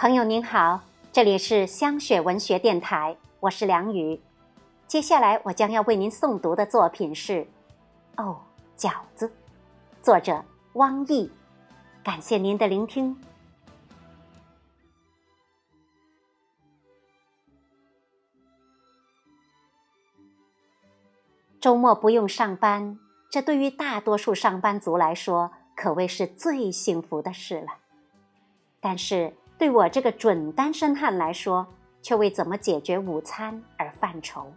朋友您好，这里是香雪文学电台，我是梁宇。接下来我将要为您诵读的作品是《哦，饺子》，作者汪毅。感谢您的聆听。周末不用上班，这对于大多数上班族来说可谓是最幸福的事了。但是，对我这个准单身汉来说，却为怎么解决午餐而犯愁。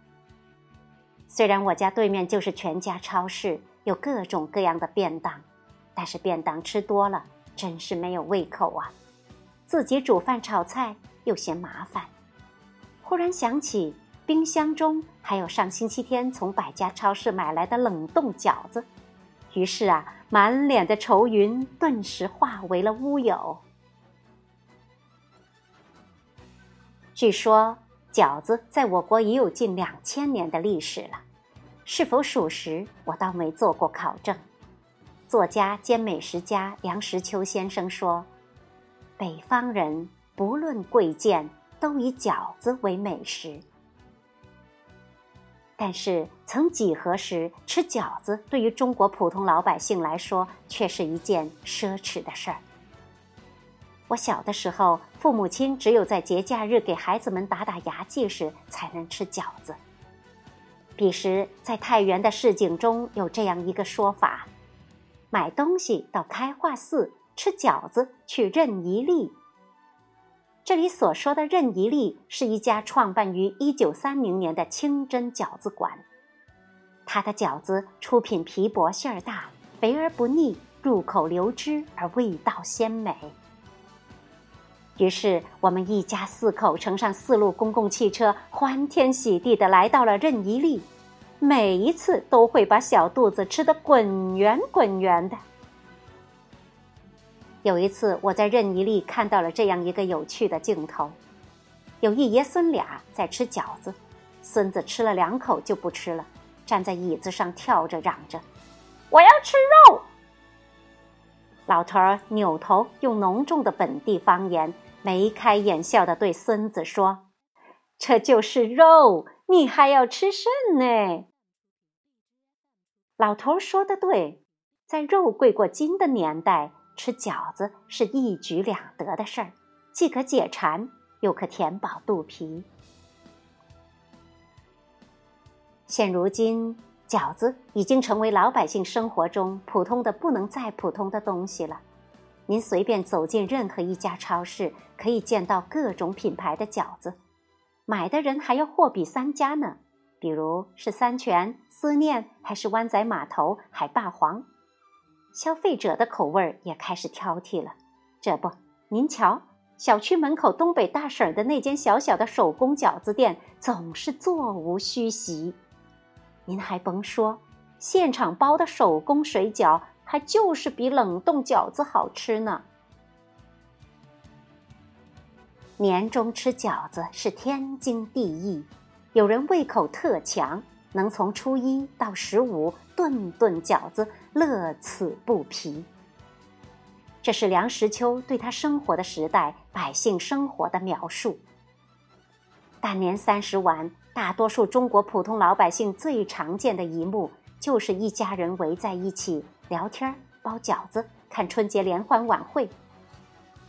虽然我家对面就是全家超市，有各种各样的便当，但是便当吃多了，真是没有胃口啊！自己煮饭炒菜又嫌麻烦。忽然想起冰箱中还有上星期天从百家超市买来的冷冻饺子，于是啊，满脸的愁云顿时化为了乌有。据说饺子在我国已有近两千年的历史了，是否属实，我倒没做过考证。作家兼美食家梁实秋先生说：“北方人不论贵贱，都以饺子为美食。但是，曾几何时，吃饺子对于中国普通老百姓来说，却是一件奢侈的事儿。”我小的时候，父母亲只有在节假日给孩子们打打牙祭时才能吃饺子。彼时，在太原的市井中有这样一个说法：买东西到开化寺，吃饺子去任一粒。这里所说的任一粒是一家创办于一九三零年的清真饺子馆，它的饺子出品皮薄馅儿大，肥而不腻，入口流汁而味道鲜美。于是，我们一家四口乘上四路公共汽车，欢天喜地的来到了任一利。每一次都会把小肚子吃得滚圆滚圆的。有一次，我在任一利看到了这样一个有趣的镜头：有一爷孙俩在吃饺子，孙子吃了两口就不吃了，站在椅子上跳着嚷着：“我要吃肉！”老头儿扭头用浓重的本地方言。眉开眼笑的对孙子说：“这就是肉，你还要吃肾呢。”老头说的对，在肉贵过金的年代，吃饺子是一举两得的事儿，既可解馋，又可填饱肚皮。现如今，饺子已经成为老百姓生活中普通的不能再普通的东西了。您随便走进任何一家超市，可以见到各种品牌的饺子，买的人还要货比三家呢。比如是三全、思念，还是湾仔码头、海霸王？消费者的口味也开始挑剔了。这不，您瞧，小区门口东北大婶的那间小小的手工饺子店，总是座无虚席。您还甭说，现场包的手工水饺。还就是比冷冻饺子好吃呢。年终吃饺子是天经地义，有人胃口特强，能从初一到十五顿顿饺子，乐此不疲。这是梁实秋对他生活的时代百姓生活的描述。大年三十晚，大多数中国普通老百姓最常见的一幕，就是一家人围在一起。聊天、包饺子、看春节联欢晚会，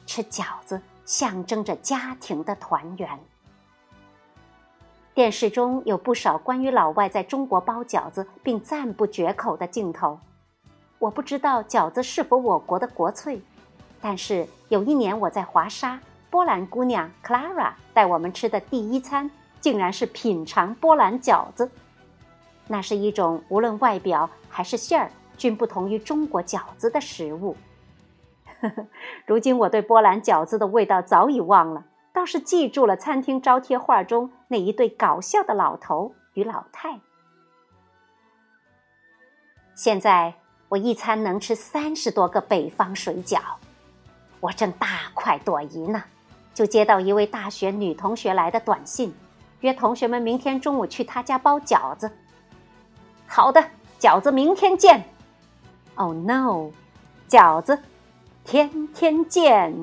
吃饺子象征着家庭的团圆。电视中有不少关于老外在中国包饺子并赞不绝口的镜头。我不知道饺子是否我国的国粹，但是有一年我在华沙，波兰姑娘 Clara 带我们吃的第一餐，竟然是品尝波兰饺子。那是一种无论外表还是馅儿。均不同于中国饺子的食物。如今我对波兰饺子的味道早已忘了，倒是记住了餐厅招贴画中那一对搞笑的老头与老太。现在我一餐能吃三十多个北方水饺，我正大快朵颐呢，就接到一位大学女同学来的短信，约同学们明天中午去她家包饺子。好的，饺子明天见。Oh no，饺子，天天见。